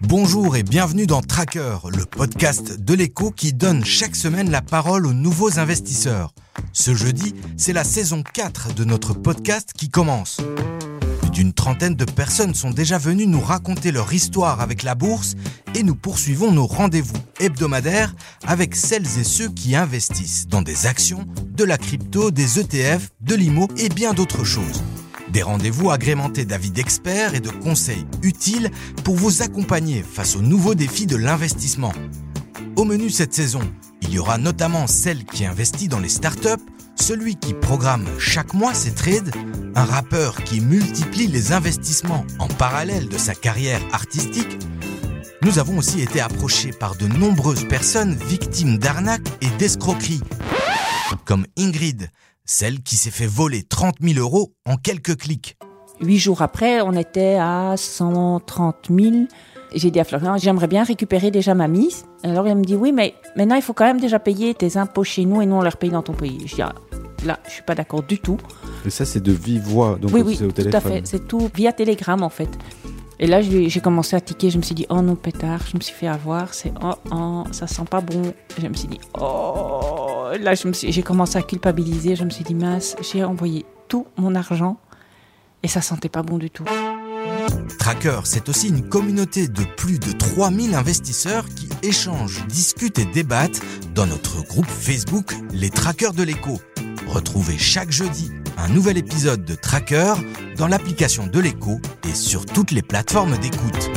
Bonjour et bienvenue dans Tracker, le podcast de l'écho qui donne chaque semaine la parole aux nouveaux investisseurs. Ce jeudi, c'est la saison 4 de notre podcast qui commence. Plus d'une trentaine de personnes sont déjà venues nous raconter leur histoire avec la bourse et nous poursuivons nos rendez-vous hebdomadaires avec celles et ceux qui investissent dans des actions, de la crypto, des ETF, de l'IMO et bien d'autres choses. Des rendez-vous agrémentés d'avis d'experts et de conseils utiles pour vous accompagner face aux nouveaux défis de l'investissement. Au menu cette saison, il y aura notamment celle qui investit dans les startups, celui qui programme chaque mois ses trades, un rappeur qui multiplie les investissements en parallèle de sa carrière artistique. Nous avons aussi été approchés par de nombreuses personnes victimes d'arnaques et d'escroqueries, comme Ingrid, celle qui s'est fait voler 30 000 euros en quelques clics. Huit jours après, on était à 130 000. J'ai dit à Florian, j'aimerais bien récupérer déjà ma mise. Alors il me dit, oui, mais maintenant il faut quand même déjà payer tes impôts chez nous et non on les repaye dans ton pays. Je dis, ah, là, je suis pas d'accord du tout. Et ça, c'est de vive voix, donc oui, oui, c'est au tout à téléphone. fait. C'est tout via télégramme en fait. Et là, j'ai j'ai commencé à tiquer. Je me suis dit, oh non, pétard, je me suis fait avoir. C'est oh, oh, ça sent pas bon. Je me suis dit, oh. Là, j'ai commencé à culpabiliser. Je me suis dit, mince, j'ai envoyé tout mon argent et ça sentait pas bon du tout. Tracker, c'est aussi une communauté de plus de 3000 investisseurs qui échangent, discutent et débattent dans notre groupe Facebook Les Trackers de l'écho. Retrouvez chaque jeudi un nouvel épisode de Tracker dans l'application de l'écho et sur toutes les plateformes d'écoute.